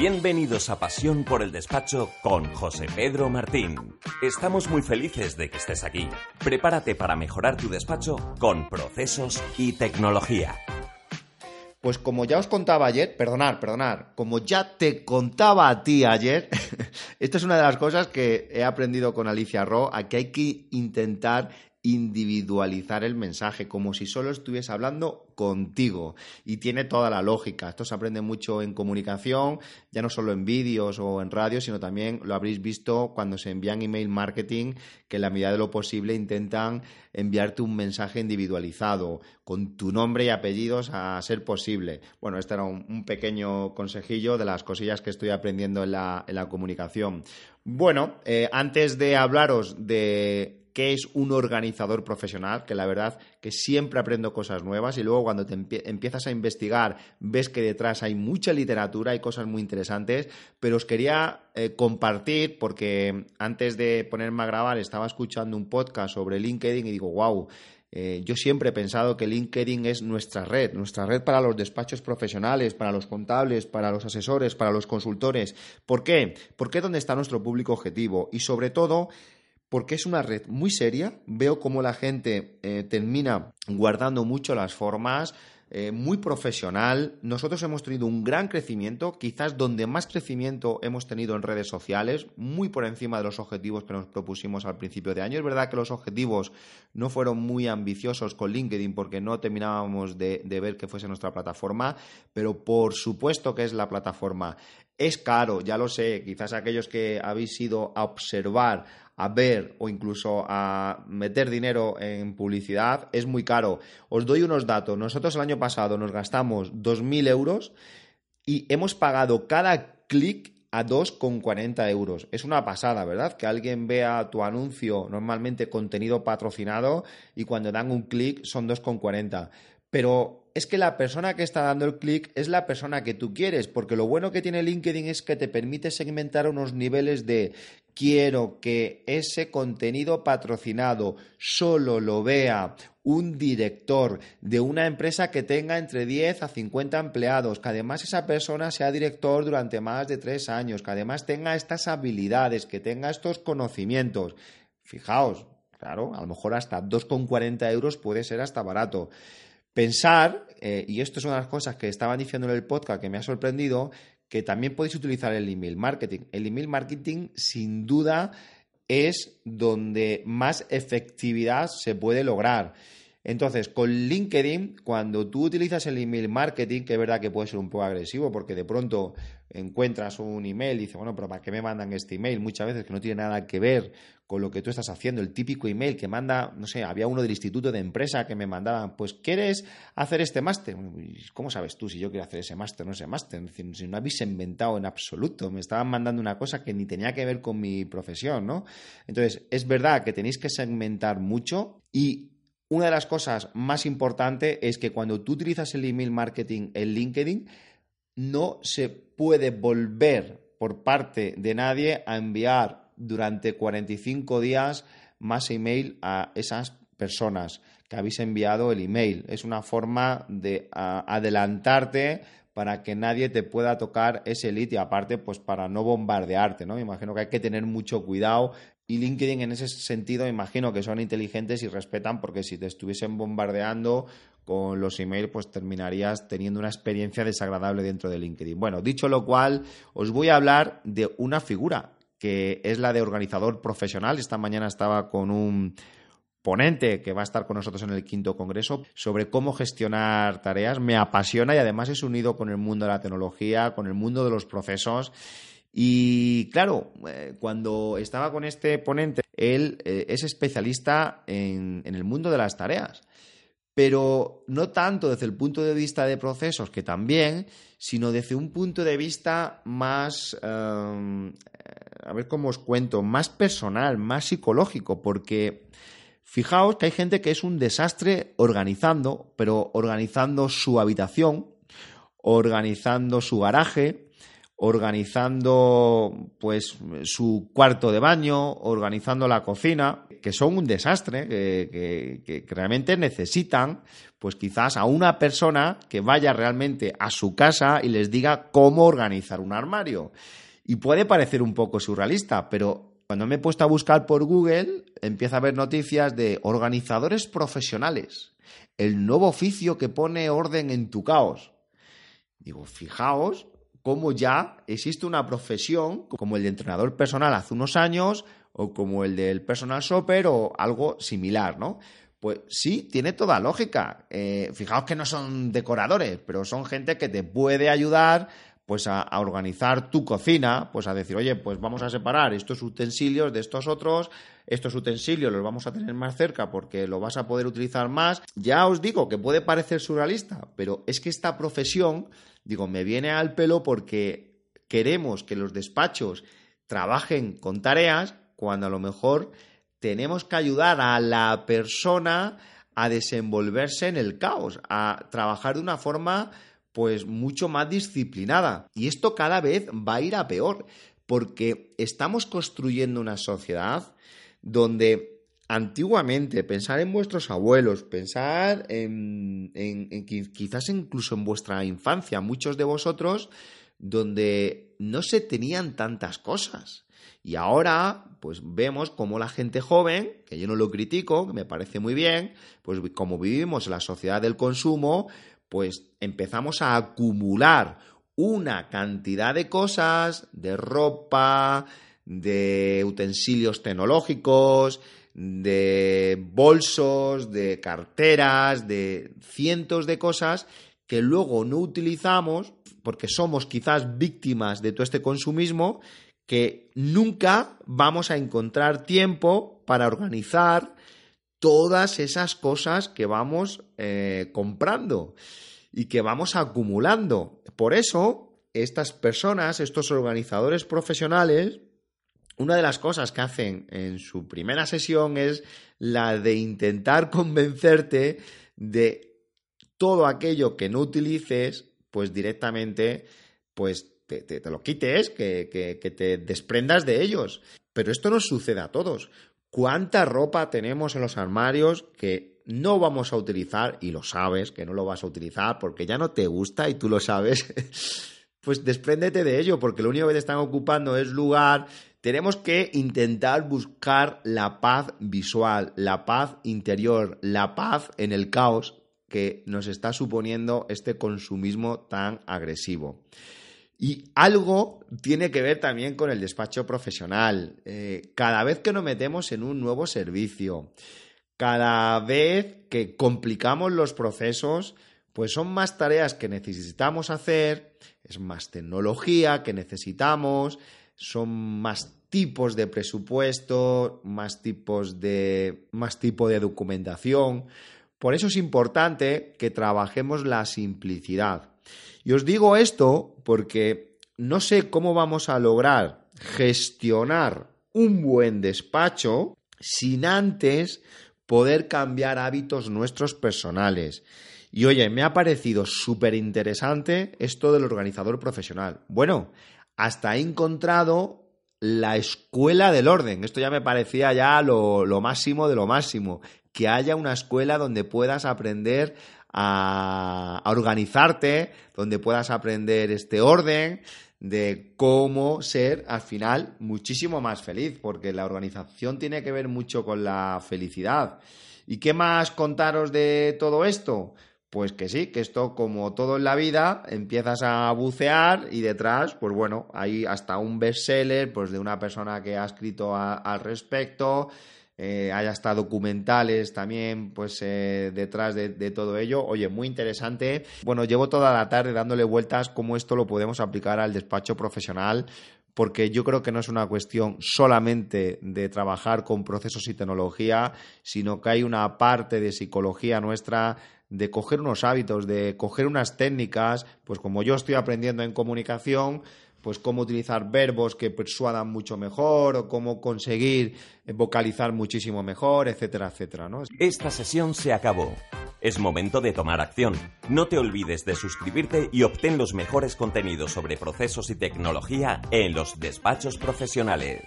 Bienvenidos a Pasión por el Despacho con José Pedro Martín. Estamos muy felices de que estés aquí. Prepárate para mejorar tu despacho con procesos y tecnología. Pues como ya os contaba ayer, perdonar, perdonar, como ya te contaba a ti ayer, esto es una de las cosas que he aprendido con Alicia Ro, a que hay que intentar individualizar el mensaje, como si solo estuviese hablando contigo. Y tiene toda la lógica. Esto se aprende mucho en comunicación, ya no solo en vídeos o en radio, sino también lo habréis visto cuando se envían email marketing, que en la medida de lo posible intentan enviarte un mensaje individualizado, con tu nombre y apellidos a ser posible. Bueno, este era un, pequeño consejillo de las cosillas que estoy aprendiendo en la, comunicación. Bueno, eh, antes de hablaros de qué es un organizador profesional, que la verdad que siempre aprendo cosas nuevas y luego cuando te empiezas a investigar ves que detrás hay mucha literatura, hay cosas muy interesantes, pero os quería eh, compartir porque antes de ponerme a grabar estaba escuchando un podcast sobre LinkedIn y digo, wow, eh, yo siempre he pensado que LinkedIn es nuestra red, nuestra red para los despachos profesionales, para los contables, para los asesores, para los consultores. ¿Por qué? Porque es donde está nuestro público objetivo y sobre todo porque es una red muy seria. Veo cómo la gente eh, termina guardando mucho las formas, eh, muy profesional. Nosotros hemos tenido un gran crecimiento, quizás donde más crecimiento hemos tenido en redes sociales, muy por encima de los objetivos que nos propusimos al principio de año. Es verdad que los objetivos no fueron muy ambiciosos con LinkedIn porque no terminábamos de ver que fuese nuestra plataforma, pero por supuesto que es la plataforma. Es caro, ya lo sé, quizás aquellos que habéis ido a observar a ver o incluso a meter dinero en publicidad es muy caro. Os doy unos datos. Nosotros el año pasado nos gastamos 2.000 euros y hemos pagado cada clic a 2,40 euros. Es una pasada, ¿verdad? Que alguien vea tu anuncio, normalmente contenido patrocinado, y cuando dan un clic son 2,40. Pero es que la persona que está dando el clic es la persona que tú quieres, porque lo bueno que tiene LinkedIn es que te permite segmentar unos niveles de quiero que ese contenido patrocinado solo lo vea un director de una empresa que tenga entre 10 a 50 empleados, que además esa persona sea director durante más de tres años, que además tenga estas habilidades, que tenga estos conocimientos. Fijaos, claro, a lo mejor hasta 2,40 euros puede ser hasta barato. Pensar, eh, y esto es una de las cosas que estaban diciendo en el podcast que me ha sorprendido, que también podéis utilizar el email marketing. El email marketing, sin duda, es donde más efectividad se puede lograr. Entonces, con LinkedIn, cuando tú utilizas el email marketing, que es verdad que puede ser un poco agresivo, porque de pronto encuentras un email y dices, bueno, pero ¿para qué me mandan este email? Muchas veces que no tiene nada que ver con lo que tú estás haciendo. El típico email que manda, no sé, había uno del instituto de empresa que me mandaba, pues, ¿quieres hacer este máster? ¿Cómo sabes tú si yo quiero hacer ese máster no ese máster? Si no habéis inventado en absoluto, me estaban mandando una cosa que ni tenía que ver con mi profesión, ¿no? Entonces, es verdad que tenéis que segmentar mucho y una de las cosas más importantes es que cuando tú utilizas el email marketing en LinkedIn, no se puede volver por parte de nadie a enviar durante 45 días más email a esas personas que habéis enviado el email. Es una forma de adelantarte para que nadie te pueda tocar ese lead y aparte pues para no bombardearte, ¿no? Me imagino que hay que tener mucho cuidado y LinkedIn en ese sentido imagino que son inteligentes y respetan porque si te estuviesen bombardeando con los emails pues terminarías teniendo una experiencia desagradable dentro de LinkedIn. Bueno, dicho lo cual, os voy a hablar de una figura que es la de organizador profesional. Esta mañana estaba con un ponente que va a estar con nosotros en el quinto congreso sobre cómo gestionar tareas. Me apasiona y además es unido con el mundo de la tecnología, con el mundo de los procesos y claro, eh, cuando estaba con este ponente, él eh, es especialista en, el mundo de las tareas, pero no tanto desde el punto de vista de procesos, que también, sino desde un punto de vista más, em, a ver cómo os cuento, más personal, más psicológico, porque fijaos que hay gente que es un desastre organizando, pero organizando su habitación, organizando su garaje, organizando pues su cuarto de baño, organizando la cocina, que, son un desastre, que, que, realmente necesitan, pues quizás a una persona que vaya realmente a su casa y les diga cómo organizar un armario. Y puede parecer un poco surrealista, pero cuando me he puesto a buscar por Google, empieza a ver noticias de organizadores profesionales, el nuevo oficio que pone orden en tu caos. Digo, fijaos cómo ya existe una profesión como el de entrenador personal hace unos años o como el del personal shopper o algo similar, ¿no? Pues sí, tiene toda lógica. Eh, fijaos que no son decoradores, pero son gente que te puede ayudar pues a, organizar tu cocina, pues a decir, oye, pues vamos a separar estos utensilios de estos otros, estos utensilios los vamos a tener más cerca porque lo vas a poder utilizar más. Ya os digo que puede parecer surrealista, pero es que esta profesión, digo, me viene al pelo porque queremos que los despachos trabajen con tareas cuando a lo mejor tenemos que ayudar a la persona a desenvolverse en el caos, a trabajar de una forma pues mucho más disciplinada. Y esto cada vez va a ir a peor, porque estamos construyendo una sociedad donde antiguamente, pensar en vuestros abuelos, pensar en, quizás incluso en vuestra infancia, muchos de vosotros, donde no se tenían tantas cosas. Y ahora, pues vemos como la gente joven, que yo no lo critico, que me parece muy bien, pues como vivimos en la sociedad del consumo, pues empezamos a acumular una cantidad de cosas, de ropa, de utensilios tecnológicos, de bolsos, de carteras, de cientos de cosas que luego no utilizamos porque somos quizás víctimas de todo este consumismo que nunca vamos a encontrar tiempo para organizar todas esas cosas que vamos eh, comprando y que vamos acumulando. Por eso, estas personas, estos organizadores profesionales, una de las cosas que hacen en su primera sesión es la de intentar convencerte de todo aquello que no utilices, pues directamente, pues te, lo quites, que, que te desprendas de ellos. Pero esto no sucede a todos cuánta ropa tenemos en los armarios que no vamos a utilizar y lo sabes que no lo vas a utilizar porque ya no te gusta y tú lo sabes, pues despréndete de ello porque lo único que te están ocupando es lugar. Tenemos que intentar buscar la paz visual, la paz interior, la paz en el caos que nos está suponiendo este consumismo tan agresivo. Y algo tiene que ver también con el despacho profesional. Eh, cada vez que nos metemos en un nuevo servicio, cada vez que complicamos los procesos, pues son más tareas que necesitamos hacer, es más tecnología que necesitamos, son más tipos de presupuesto, más tipos de más tipo de documentación. Por eso es importante que trabajemos la simplicidad. Y os digo esto porque no sé cómo vamos a lograr gestionar un buen despacho sin antes poder cambiar hábitos nuestros personales. Y oye, me ha parecido súper interesante esto del organizador profesional. Bueno, hasta he encontrado la escuela del orden. Esto ya me parecía ya lo, lo máximo de lo máximo. Que haya una escuela donde puedas aprender a, organizarte, donde puedas aprender este orden de cómo ser al final muchísimo más feliz, porque la organización tiene que ver mucho con la felicidad. ¿Y qué más contaros de todo esto? Pues que sí, que esto como todo en la vida, empiezas a bucear y detrás, pues bueno, hay hasta un bestseller pues de una persona que ha escrito al respecto, eh, hay hasta documentales también pues eh, detrás de, todo ello. Oye, muy interesante. Bueno, llevo toda la tarde dándole vueltas cómo esto lo podemos aplicar al despacho profesional porque yo creo que no es una cuestión solamente de trabajar con procesos y tecnología, sino que hay una parte de psicología nuestra de coger unos hábitos, de coger unas técnicas, pues como yo estoy aprendiendo en comunicación, pues cómo utilizar verbos que persuadan mucho mejor o cómo conseguir vocalizar muchísimo mejor, etcétera, etcétera. Esta sesión se acabó. Es momento de tomar acción. No te olvides de suscribirte y obtén los mejores contenidos sobre procesos y tecnología en los despachos profesionales.